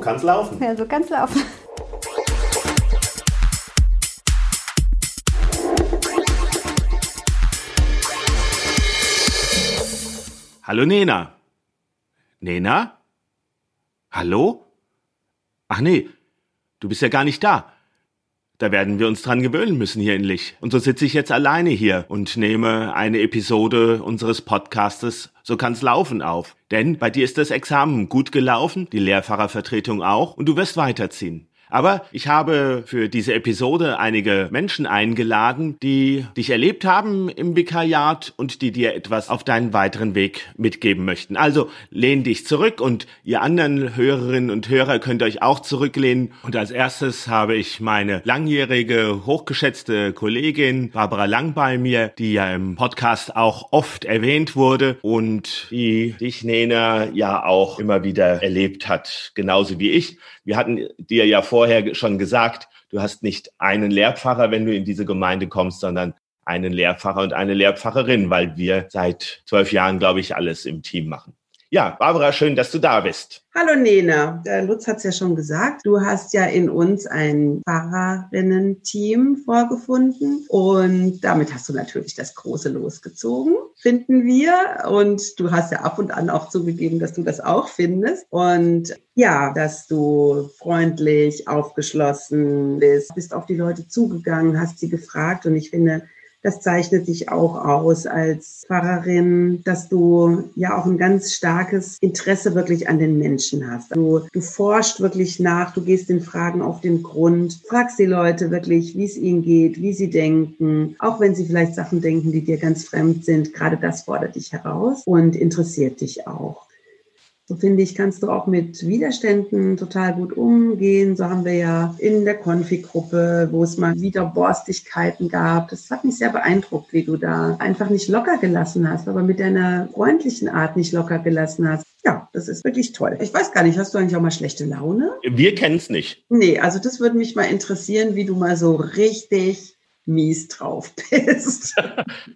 kann's laufen. Ja, so kann's laufen. Hallo Nena. Nena? Hallo? Ach nee, du bist ja gar nicht da. Da werden wir uns dran gewöhnen müssen hier in Lich. Und so sitze ich jetzt alleine hier und nehme eine Episode unseres Podcastes So kann's laufen auf. Denn bei dir ist das Examen gut gelaufen, die Lehrfahrervertretung auch, und du wirst weiterziehen. Aber ich habe für diese Episode einige Menschen eingeladen, die dich erlebt haben im Vikariat und die dir etwas auf deinen weiteren Weg mitgeben möchten. Also lehn dich zurück und ihr anderen Hörerinnen und Hörer könnt euch auch zurücklehnen. Und als erstes habe ich meine langjährige, hochgeschätzte Kollegin Barbara Lang bei mir, die ja im Podcast auch oft erwähnt wurde und die dich, Nena, ja auch immer wieder erlebt hat, genauso wie ich. Wir hatten dir ja vorher schon gesagt, du hast nicht einen Lehrpfarrer, wenn du in diese Gemeinde kommst, sondern einen Lehrpfarrer und eine Lehrpfarrerin, weil wir seit zwölf Jahren, glaube ich, alles im Team machen. Ja, Barbara, schön, dass du da bist. Hallo Nena, der Lutz hat es ja schon gesagt. Du hast ja in uns ein Pfarrerinnen-Team vorgefunden und damit hast du natürlich das große losgezogen, finden wir. Und du hast ja ab und an auch zugegeben, dass du das auch findest. Und ja, dass du freundlich, aufgeschlossen bist, bist auf die Leute zugegangen, hast sie gefragt und ich finde, das zeichnet dich auch aus als Pfarrerin, dass du ja auch ein ganz starkes Interesse wirklich an den Menschen hast. Du, du forschst wirklich nach, du gehst den Fragen auf den Grund, fragst die Leute wirklich, wie es ihnen geht, wie sie denken, auch wenn sie vielleicht Sachen denken, die dir ganz fremd sind. Gerade das fordert dich heraus und interessiert dich auch. So finde ich, kannst du auch mit Widerständen total gut umgehen. So haben wir ja in der Konfi-Gruppe, wo es mal wieder Borstigkeiten gab. Das hat mich sehr beeindruckt, wie du da einfach nicht locker gelassen hast, aber mit deiner freundlichen Art nicht locker gelassen hast. Ja, das ist wirklich toll. Ich weiß gar nicht, hast du eigentlich auch mal schlechte Laune? Wir kennen es nicht. Nee, also das würde mich mal interessieren, wie du mal so richtig mies drauf bist.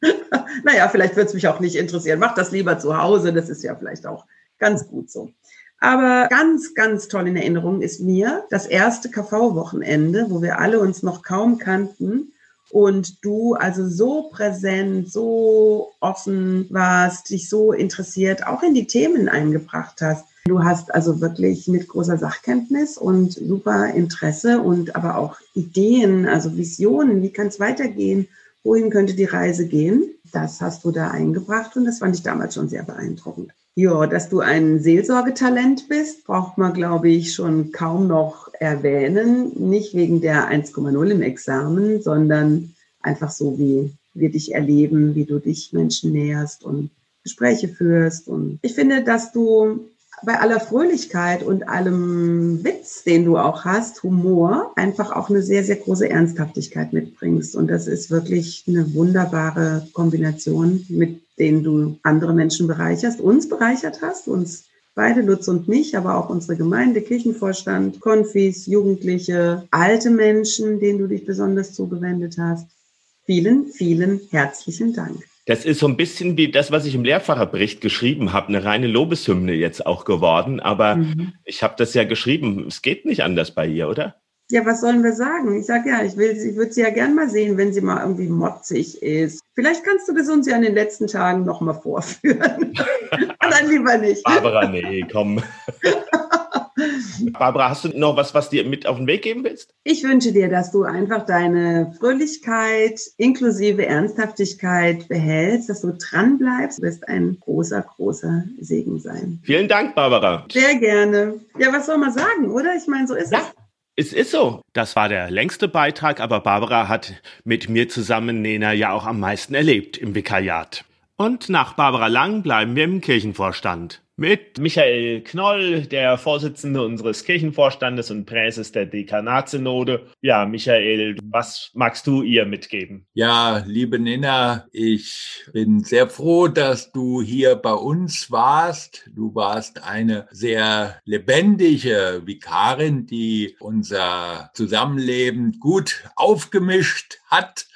naja, vielleicht würde es mich auch nicht interessieren. Mach das lieber zu Hause, das ist ja vielleicht auch Ganz gut so. Aber ganz, ganz toll in Erinnerung ist mir das erste KV-Wochenende, wo wir alle uns noch kaum kannten und du also so präsent, so offen warst, dich so interessiert, auch in die Themen eingebracht hast. Du hast also wirklich mit großer Sachkenntnis und super Interesse und aber auch Ideen, also Visionen, wie kann es weitergehen, wohin könnte die Reise gehen. Das hast du da eingebracht und das fand ich damals schon sehr beeindruckend. Ja, dass du ein Seelsorgetalent bist, braucht man, glaube ich, schon kaum noch erwähnen. Nicht wegen der 1,0 im Examen, sondern einfach so, wie wir dich erleben, wie du dich Menschen näherst und Gespräche führst. Und ich finde, dass du bei aller Fröhlichkeit und allem Witz, den du auch hast, Humor, einfach auch eine sehr, sehr große Ernsthaftigkeit mitbringst. Und das ist wirklich eine wunderbare Kombination, mit denen du andere Menschen bereicherst, uns bereichert hast, uns beide, Lutz und mich, aber auch unsere Gemeinde, Kirchenvorstand, Konfis, Jugendliche, alte Menschen, denen du dich besonders zugewendet hast. Vielen, vielen herzlichen Dank. Das ist so ein bisschen wie das, was ich im Lehrfacherbericht geschrieben habe, eine reine Lobeshymne jetzt auch geworden. Aber mhm. ich habe das ja geschrieben. Es geht nicht anders bei ihr, oder? Ja, was sollen wir sagen? Ich sage ja, ich will, ich würde sie ja gern mal sehen, wenn sie mal irgendwie motzig ist. Vielleicht kannst du das uns ja in den letzten Tagen noch mal vorführen. Dann lieber nicht. Barbara, nee, komm. Barbara, hast du noch was, was dir mit auf den Weg geben willst? Ich wünsche dir, dass du einfach deine Fröhlichkeit inklusive Ernsthaftigkeit behältst, dass du dran bleibst. Du wirst ein großer, großer Segen sein. Vielen Dank, Barbara. Sehr gerne. Ja, was soll man sagen, oder? Ich meine, so ist ja. es. Es ist so. Das war der längste Beitrag, aber Barbara hat mit mir zusammen Nena ja auch am meisten erlebt im Vikariat. Und nach Barbara Lang bleiben wir im Kirchenvorstand mit Michael Knoll, der Vorsitzende unseres Kirchenvorstandes und Präses der Dekanatssynode. Ja, Michael, was magst du ihr mitgeben? Ja, liebe Nina, ich bin sehr froh, dass du hier bei uns warst. Du warst eine sehr lebendige Vikarin, die unser Zusammenleben gut aufgemischt hat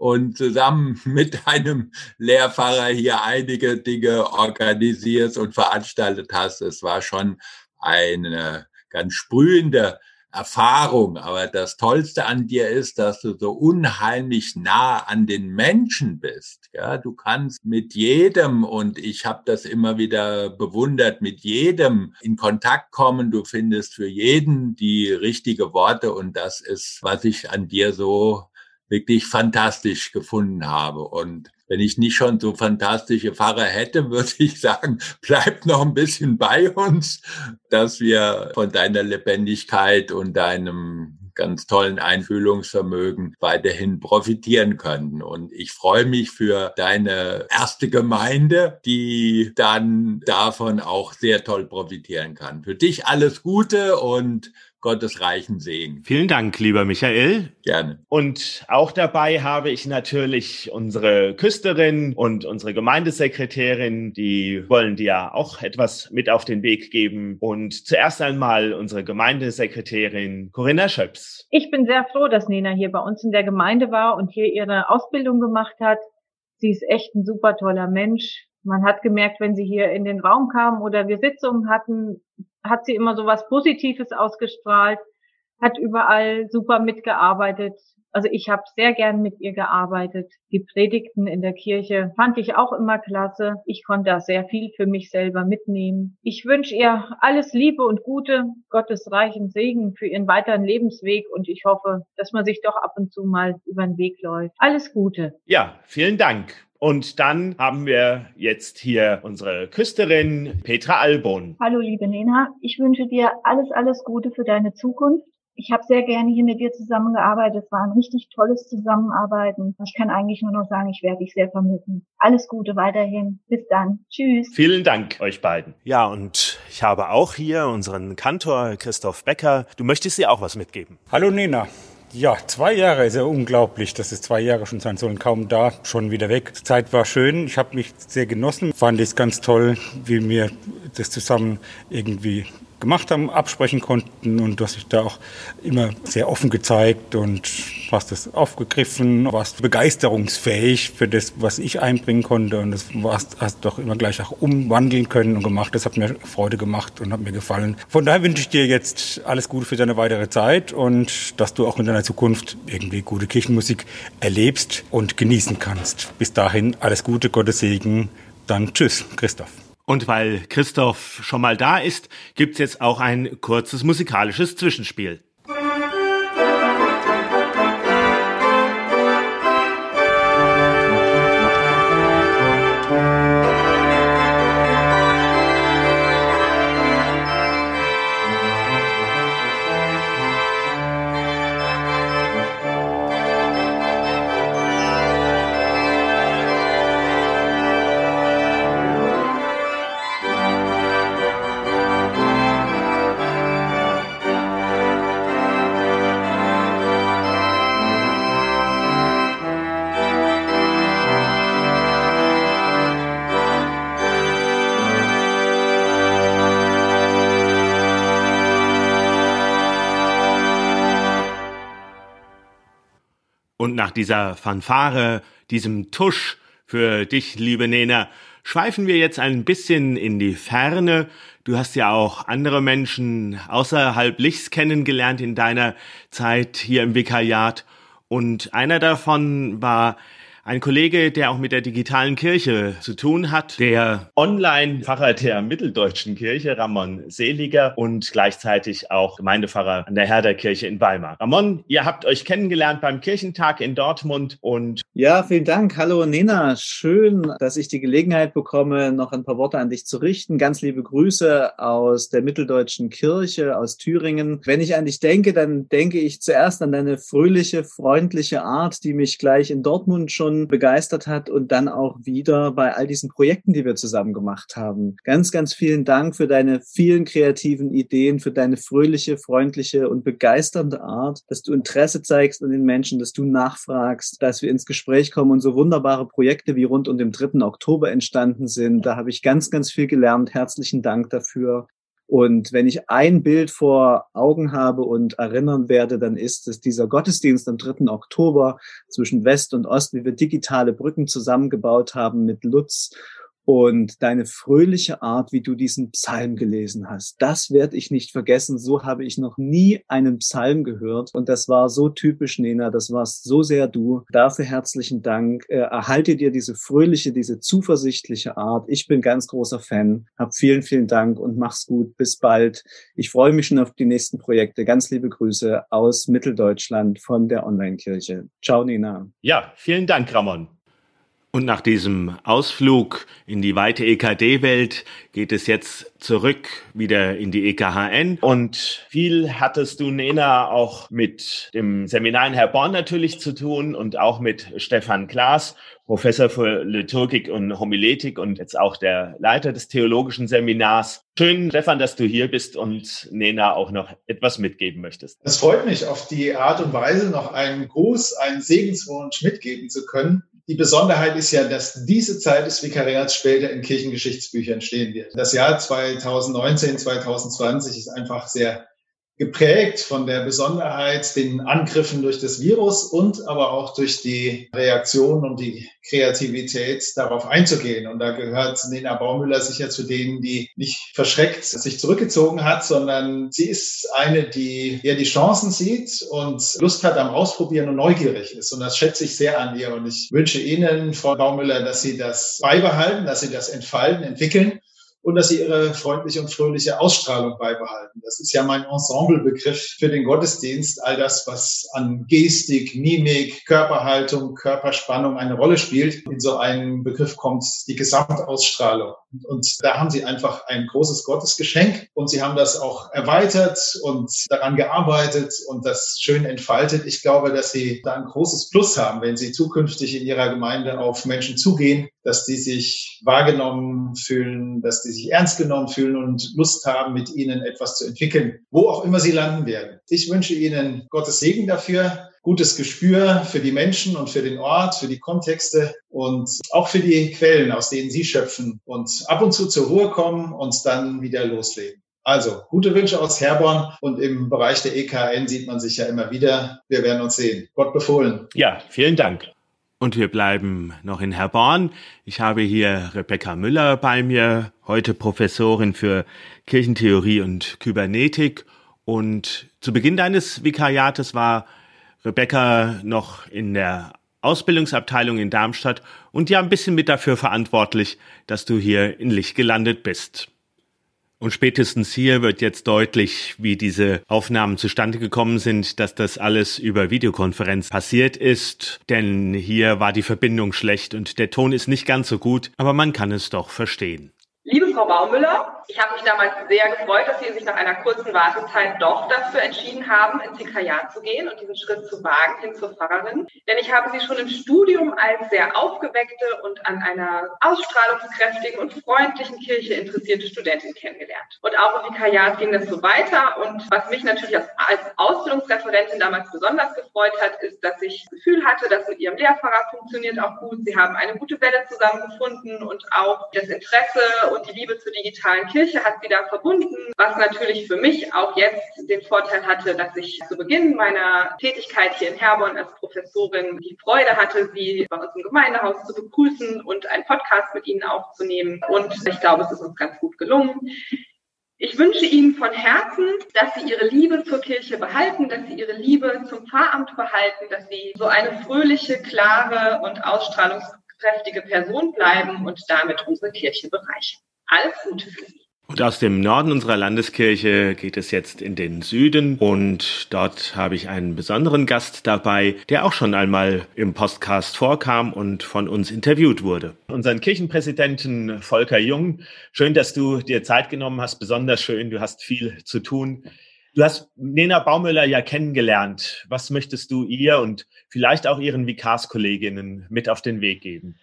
und zusammen mit einem Lehrfahrer hier einige Dinge organisiert und veranstaltet hast. Es war schon eine ganz sprühende Erfahrung. Aber das Tollste an dir ist, dass du so unheimlich nah an den Menschen bist. Ja, du kannst mit jedem und ich habe das immer wieder bewundert, mit jedem in Kontakt kommen. Du findest für jeden die richtige Worte und das ist, was ich an dir so wirklich fantastisch gefunden habe. Und wenn ich nicht schon so fantastische Pfarrer hätte, würde ich sagen, bleib noch ein bisschen bei uns, dass wir von deiner Lebendigkeit und deinem ganz tollen Einfühlungsvermögen weiterhin profitieren können. Und ich freue mich für deine erste Gemeinde, die dann davon auch sehr toll profitieren kann. Für dich alles Gute und Gottes reichen Segen. Vielen Dank, lieber Michael. Gerne. Und auch dabei habe ich natürlich unsere Küsterin und unsere Gemeindesekretärin, die wollen dir auch etwas mit auf den Weg geben. Und zuerst einmal unsere Gemeindesekretärin Corinna Schöps. Ich bin sehr froh, dass Nena hier bei uns in der Gemeinde war und hier ihre Ausbildung gemacht hat. Sie ist echt ein super toller Mensch. Man hat gemerkt, wenn sie hier in den Raum kam oder wir Sitzungen hatten, hat sie immer so was Positives ausgestrahlt, hat überall super mitgearbeitet. Also ich habe sehr gern mit ihr gearbeitet. Die Predigten in der Kirche fand ich auch immer klasse. Ich konnte da sehr viel für mich selber mitnehmen. Ich wünsche ihr alles Liebe und Gute, Gottes reichen Segen für ihren weiteren Lebensweg und ich hoffe, dass man sich doch ab und zu mal über den Weg läuft. Alles Gute. Ja, vielen Dank. Und dann haben wir jetzt hier unsere Küsterin Petra Albon. Hallo liebe Nena, ich wünsche dir alles, alles Gute für deine Zukunft. Ich habe sehr gerne hier mit dir zusammengearbeitet. Es war ein richtig tolles Zusammenarbeiten. Ich kann eigentlich nur noch sagen, ich werde dich sehr vermissen. Alles Gute weiterhin. Bis dann. Tschüss. Vielen Dank euch beiden. Ja, und ich habe auch hier unseren Kantor Christoph Becker. Du möchtest dir auch was mitgeben. Hallo Nena. Ja, zwei Jahre ist ja unglaublich, dass es zwei Jahre schon sein sollen. Kaum da, schon wieder weg. Die Zeit war schön. Ich habe mich sehr genossen. Fand es ganz toll, wie wir das zusammen irgendwie gemacht haben, absprechen konnten und du hast dich da auch immer sehr offen gezeigt und hast das aufgegriffen, warst begeisterungsfähig für das, was ich einbringen konnte und das warst, hast doch immer gleich auch umwandeln können und gemacht. Das hat mir Freude gemacht und hat mir gefallen. Von daher wünsche ich dir jetzt alles Gute für deine weitere Zeit und dass du auch in deiner Zukunft irgendwie gute Kirchenmusik erlebst und genießen kannst. Bis dahin alles Gute, Gottes Segen. Dann tschüss, Christoph. Und weil Christoph schon mal da ist, gibt's jetzt auch ein kurzes musikalisches Zwischenspiel. Und nach dieser Fanfare, diesem Tusch für dich, liebe Nena, schweifen wir jetzt ein bisschen in die Ferne. Du hast ja auch andere Menschen außerhalb Lichts kennengelernt in deiner Zeit hier im Vikariat. Und einer davon war ein Kollege, der auch mit der digitalen Kirche zu tun hat, der Online-Pfarrer der Mitteldeutschen Kirche, Ramon Seliger und gleichzeitig auch Gemeindepfarrer an der Herderkirche in Weimar. Ramon, ihr habt euch kennengelernt beim Kirchentag in Dortmund und ja, vielen Dank. Hallo Nina, schön, dass ich die Gelegenheit bekomme, noch ein paar Worte an dich zu richten. Ganz liebe Grüße aus der Mitteldeutschen Kirche aus Thüringen. Wenn ich an dich denke, dann denke ich zuerst an deine fröhliche, freundliche Art, die mich gleich in Dortmund schon schon begeistert hat und dann auch wieder bei all diesen Projekten, die wir zusammen gemacht haben. Ganz, ganz vielen Dank für deine vielen kreativen Ideen, für deine fröhliche, freundliche und begeisternde Art, dass du Interesse zeigst an den Menschen, dass du nachfragst, dass wir ins Gespräch kommen und so wunderbare Projekte wie rund um den 3. Oktober entstanden sind. Da habe ich ganz, ganz viel gelernt. Herzlichen Dank dafür. Und wenn ich ein Bild vor Augen habe und erinnern werde, dann ist es dieser Gottesdienst am 3. Oktober zwischen West und Ost, wie wir digitale Brücken zusammengebaut haben mit Lutz und deine fröhliche Art, wie du diesen Psalm gelesen hast. Das werde ich nicht vergessen. So habe ich noch nie einen Psalm gehört und das war so typisch, Nena. Das warst so sehr du. Dafür herzlichen Dank. Äh, erhalte dir diese fröhliche, diese zuversichtliche Art. Ich bin ganz großer Fan. Hab vielen, vielen Dank und mach's gut. Bis bald. Ich freue mich schon auf die nächsten Projekte. Ganz liebe Grüße aus Mitteldeutschland von der Online-Kirche. Ciao, Nina. Ja, vielen Dank, Ramon. Und nach diesem Ausflug in die weite EKD-Welt geht es jetzt zurück wieder in die EKHN. Und viel hattest du, Nena, auch mit dem Seminar in Herborn natürlich zu tun und auch mit Stefan Klaas, Professor für Liturgik und Homiletik und jetzt auch der Leiter des theologischen Seminars. Schön, Stefan, dass du hier bist und Nena auch noch etwas mitgeben möchtest. Es freut mich, auf die Art und Weise noch einen Gruß, einen Segenswunsch mitgeben zu können die Besonderheit ist ja, dass diese Zeit des Vikariats später in Kirchengeschichtsbüchern stehen wird. Das Jahr 2019, 2020 ist einfach sehr geprägt von der Besonderheit, den Angriffen durch das Virus und aber auch durch die Reaktion und die Kreativität darauf einzugehen. Und da gehört Nena Baumüller sicher zu denen, die nicht verschreckt sich zurückgezogen hat, sondern sie ist eine, die ja die Chancen sieht und Lust hat am Ausprobieren und neugierig ist. Und das schätze ich sehr an ihr. Und ich wünsche Ihnen, Frau Baumüller, dass Sie das beibehalten, dass Sie das entfalten, entwickeln und dass sie ihre freundliche und fröhliche Ausstrahlung beibehalten. Das ist ja mein Ensemblebegriff für den Gottesdienst. All das, was an Gestik, Mimik, Körperhaltung, Körperspannung eine Rolle spielt. In so einen Begriff kommt die Gesamtausstrahlung. Und da haben sie einfach ein großes Gottesgeschenk und sie haben das auch erweitert und daran gearbeitet und das schön entfaltet. Ich glaube, dass sie da ein großes Plus haben, wenn sie zukünftig in ihrer Gemeinde auf Menschen zugehen, dass die sich wahrgenommen fühlen, dass die sich ernst genommen fühlen und Lust haben, mit ihnen etwas zu entwickeln, wo auch immer sie landen werden. Ich wünsche Ihnen Gottes Segen dafür gutes Gespür für die Menschen und für den Ort, für die Kontexte und auch für die Quellen, aus denen sie schöpfen und ab und zu zur Ruhe kommen und dann wieder loslegen. Also, gute Wünsche aus Herborn und im Bereich der EKN sieht man sich ja immer wieder. Wir werden uns sehen. Gott befohlen. Ja, vielen Dank. Und wir bleiben noch in Herborn. Ich habe hier Rebecca Müller bei mir, heute Professorin für Kirchentheorie und Kybernetik. Und zu Beginn deines Vikariates war Rebecca noch in der Ausbildungsabteilung in Darmstadt und ja ein bisschen mit dafür verantwortlich, dass du hier in Licht gelandet bist. Und spätestens hier wird jetzt deutlich, wie diese Aufnahmen zustande gekommen sind, dass das alles über Videokonferenz passiert ist. Denn hier war die Verbindung schlecht und der Ton ist nicht ganz so gut, aber man kann es doch verstehen. Liebe Frau Baumüller, ich habe mich damals sehr gefreut, dass Sie sich nach einer kurzen Wartezeit doch dafür entschieden haben, ins Vikariat zu gehen und diesen Schritt zu wagen hin zur Pfarrerin. Denn ich habe Sie schon im Studium als sehr aufgeweckte und an einer ausstrahlungskräftigen und freundlichen Kirche interessierte Studentin kennengelernt. Und auch im Vikariat ging das so weiter. Und was mich natürlich als, Ausbildungsreferentin damals besonders gefreut hat, ist, dass ich das Gefühl hatte, dass mit Ihrem Lehrpfarrer funktioniert auch gut. Sie haben eine gute Welle zusammengefunden und auch das Interesse und die Liebe zur digitalen Kirche hat sie da verbunden, was natürlich für mich auch jetzt den Vorteil hatte, dass ich zu Beginn meiner Tätigkeit hier in Herborn als Professorin die Freude hatte, sie bei uns im Gemeindehaus zu begrüßen und einen Podcast mit ihnen aufzunehmen. Und ich glaube, es ist uns ganz gut gelungen. Ich wünsche Ihnen von Herzen, dass Sie Ihre Liebe zur Kirche behalten, dass Sie Ihre Liebe zum Pfarramt behalten, dass Sie so eine fröhliche, klare und ausstrahlungskräftige Person bleiben und damit unsere Kirche bereichern. Alles Gute für Sie. Und aus dem Norden unserer Landeskirche geht es jetzt in den Süden und dort habe ich einen besonderen Gast dabei, der auch schon einmal im Podcast vorkam und von uns interviewt wurde. Unseren Kirchenpräsidenten Volker Jung. Schön, dass du dir Zeit genommen hast. Besonders schön. Du hast viel zu tun. Du hast Nena Baumüller ja kennengelernt. Was möchtest du ihr und vielleicht auch ihren Vikarskolleginnen mit auf den Weg geben?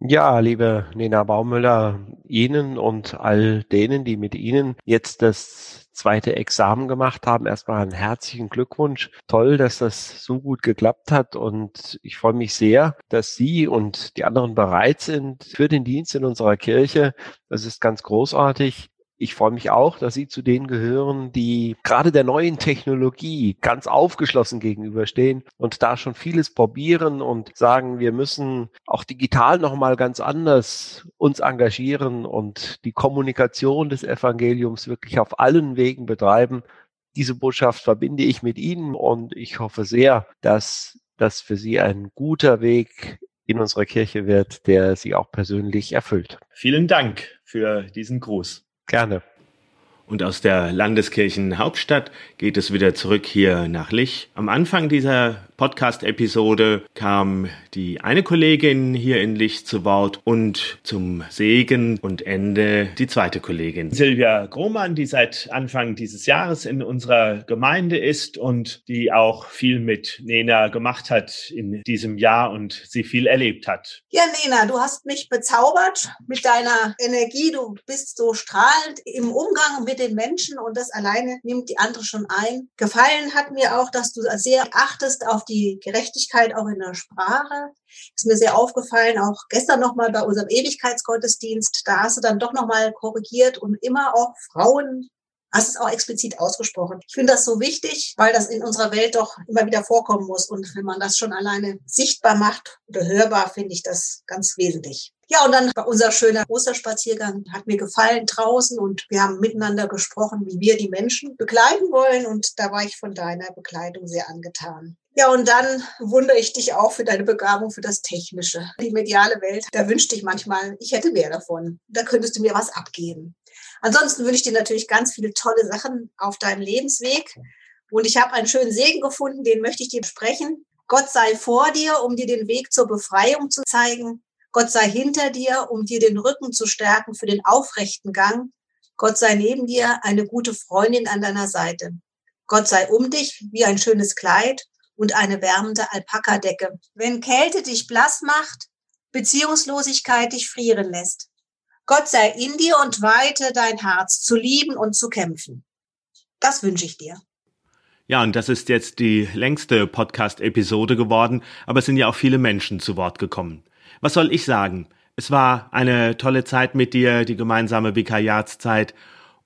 Ja, liebe Nena Baumüller, Ihnen und all denen, die mit Ihnen jetzt das zweite Examen gemacht haben, erstmal einen herzlichen Glückwunsch. Toll, dass das so gut geklappt hat und ich freue mich sehr, dass Sie und die anderen bereit sind für den Dienst in unserer Kirche. Das ist ganz großartig. Ich freue mich auch, dass Sie zu denen gehören, die gerade der neuen Technologie ganz aufgeschlossen gegenüberstehen und da schon vieles probieren und sagen, wir müssen auch digital nochmal ganz anders uns engagieren und die Kommunikation des Evangeliums wirklich auf allen Wegen betreiben. Diese Botschaft verbinde ich mit Ihnen und ich hoffe sehr, dass das für Sie ein guter Weg in unserer Kirche wird, der Sie auch persönlich erfüllt. Vielen Dank für diesen Gruß. Gerne. Und aus der Landeskirchenhauptstadt geht es wieder zurück hier nach Lich. Am Anfang dieser Podcast-Episode kam die eine Kollegin hier in Licht zu Wort und zum Segen und Ende die zweite Kollegin. Silvia Grohmann, die seit Anfang dieses Jahres in unserer Gemeinde ist und die auch viel mit Nena gemacht hat in diesem Jahr und sie viel erlebt hat. Ja, Nena, du hast mich bezaubert mit deiner Energie. Du bist so strahlend im Umgang mit den Menschen und das alleine nimmt die andere schon ein. Gefallen hat mir auch, dass du sehr achtest auf die Gerechtigkeit auch in der Sprache. Ist mir sehr aufgefallen, auch gestern nochmal bei unserem Ewigkeitsgottesdienst. Da hast du dann doch nochmal korrigiert und immer auch Frauen hast es auch explizit ausgesprochen. Ich finde das so wichtig, weil das in unserer Welt doch immer wieder vorkommen muss. Und wenn man das schon alleine sichtbar macht oder hörbar, finde ich das ganz wesentlich. Ja, und dann unser schöner Osterspaziergang hat mir gefallen draußen und wir haben miteinander gesprochen, wie wir die Menschen begleiten wollen. Und da war ich von deiner Begleitung sehr angetan. Ja, und dann wundere ich dich auch für deine Begabung für das Technische. Die mediale Welt, da wünschte ich manchmal, ich hätte mehr davon. Da könntest du mir was abgeben. Ansonsten wünsche ich dir natürlich ganz viele tolle Sachen auf deinem Lebensweg. Und ich habe einen schönen Segen gefunden, den möchte ich dir sprechen. Gott sei vor dir, um dir den Weg zur Befreiung zu zeigen. Gott sei hinter dir, um dir den Rücken zu stärken für den aufrechten Gang. Gott sei neben dir, eine gute Freundin an deiner Seite. Gott sei um dich wie ein schönes Kleid und eine wärmende Alpakadecke. Wenn Kälte dich blass macht, Beziehungslosigkeit dich frieren lässt. Gott sei in dir und weite dein Herz zu lieben und zu kämpfen. Das wünsche ich dir. Ja, und das ist jetzt die längste Podcast-Episode geworden, aber es sind ja auch viele Menschen zu Wort gekommen. Was soll ich sagen? Es war eine tolle Zeit mit dir, die gemeinsame Vikariatszeit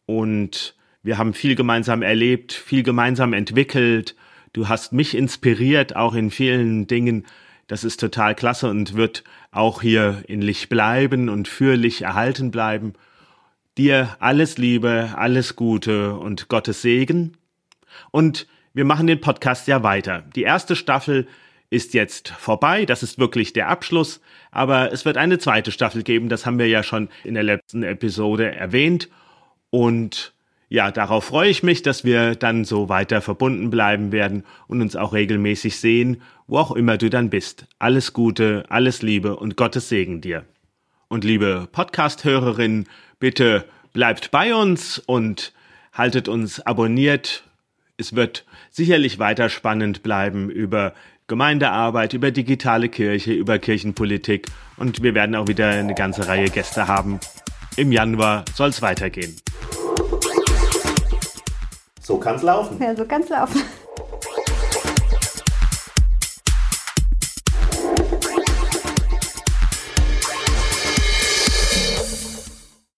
und wir haben viel gemeinsam erlebt, viel gemeinsam entwickelt Du hast mich inspiriert, auch in vielen Dingen. Das ist total klasse und wird auch hier in Licht bleiben und für Licht erhalten bleiben. Dir alles Liebe, alles Gute und Gottes Segen. Und wir machen den Podcast ja weiter. Die erste Staffel ist jetzt vorbei. Das ist wirklich der Abschluss. Aber es wird eine zweite Staffel geben. Das haben wir ja schon in der letzten Episode erwähnt. Und ja, darauf freue ich mich, dass wir dann so weiter verbunden bleiben werden und uns auch regelmäßig sehen, wo auch immer du dann bist. Alles Gute, alles Liebe und Gottes Segen dir. Und liebe Podcast-Hörerinnen, bitte bleibt bei uns und haltet uns abonniert. Es wird sicherlich weiter spannend bleiben über Gemeindearbeit, über digitale Kirche, über Kirchenpolitik und wir werden auch wieder eine ganze Reihe Gäste haben. Im Januar soll es weitergehen. So kann es laufen. Ja, so kann es laufen.